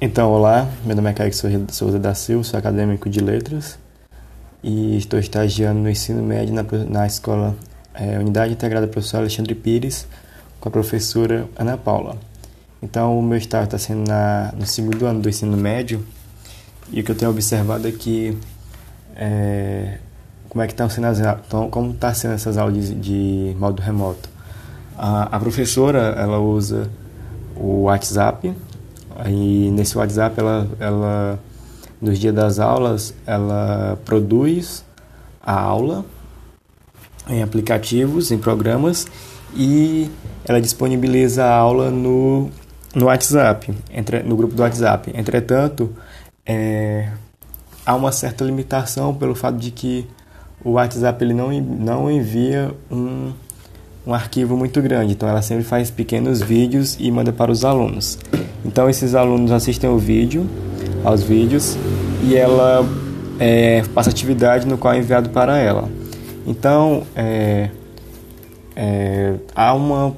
Então, olá, meu nome é Kaique Souza da Silva, sou acadêmico de letras e estou estagiando no ensino médio na, na escola é, Unidade Integrada Professor Alexandre Pires com a professora Ana Paula. Então, o meu estágio está sendo na, no segundo ano do ensino médio e o que eu tenho observado é que é, como é que estão sendo as então, como está sendo essas aulas de, de modo remoto. A, a professora ela usa o WhatsApp Aí nesse WhatsApp ela, ela nos dias das aulas ela produz a aula em aplicativos, em programas e ela disponibiliza a aula no, no WhatsApp, entre, no grupo do WhatsApp. Entretanto, é, há uma certa limitação pelo fato de que o WhatsApp ele não, não envia um, um arquivo muito grande, então ela sempre faz pequenos vídeos e manda para os alunos. Então esses alunos assistem o vídeo, aos vídeos, e ela é, passa atividade no qual é enviado para ela. Então é, é, há uma,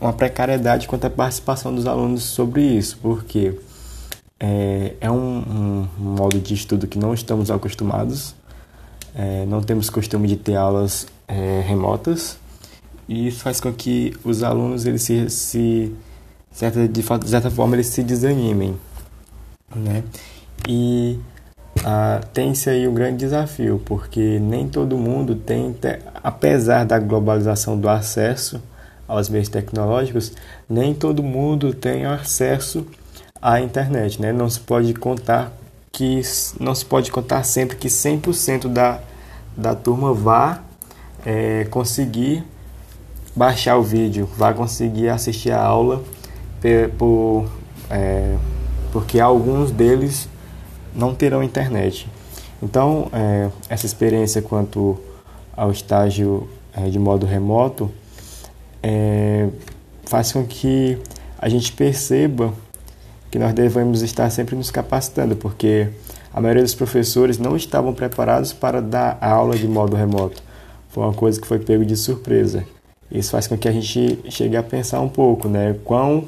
uma precariedade quanto à participação dos alunos sobre isso, porque é, é um, um, modo de estudo que não estamos acostumados, é, não temos costume de ter aulas é, remotas, e isso faz com que os alunos eles se, se certa, de, de certa forma eles se desanimem, né? E ah, tem-se aí um grande desafio, porque nem todo mundo tem, apesar da globalização do acesso aos meios tecnológicos, nem todo mundo tem acesso à internet, né? Não se pode contar que não se pode contar sempre que 100% da, da turma vá é, conseguir baixar o vídeo, vá conseguir assistir a aula por, é, porque alguns deles não terão internet. Então, é, essa experiência quanto ao estágio é, de modo remoto é, faz com que a gente perceba que nós devemos estar sempre nos capacitando, porque a maioria dos professores não estavam preparados para dar aula de modo remoto. Foi uma coisa que foi pego de surpresa. Isso faz com que a gente chegue a pensar um pouco, né? Quão,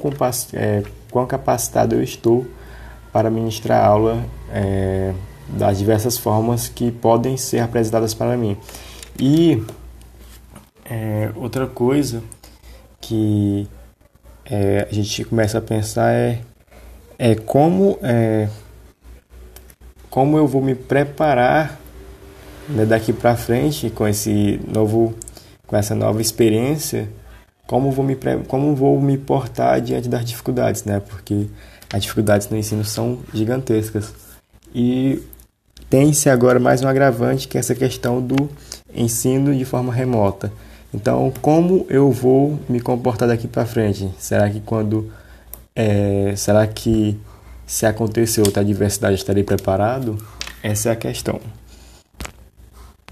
é, quão capacitado eu estou para ministrar aula é, das diversas formas que podem ser apresentadas para mim. E é, outra coisa que é, a gente começa a pensar é, é como, é, como eu vou me preparar né, daqui para frente com esse novo com essa nova experiência, como vou me como vou me portar diante das dificuldades, né? Porque as dificuldades no ensino são gigantescas. E tem-se agora mais um agravante que é essa questão do ensino de forma remota. Então, como eu vou me comportar daqui para frente? Será que quando é, será que se acontecer outra adversidade estarei preparado? Essa é a questão.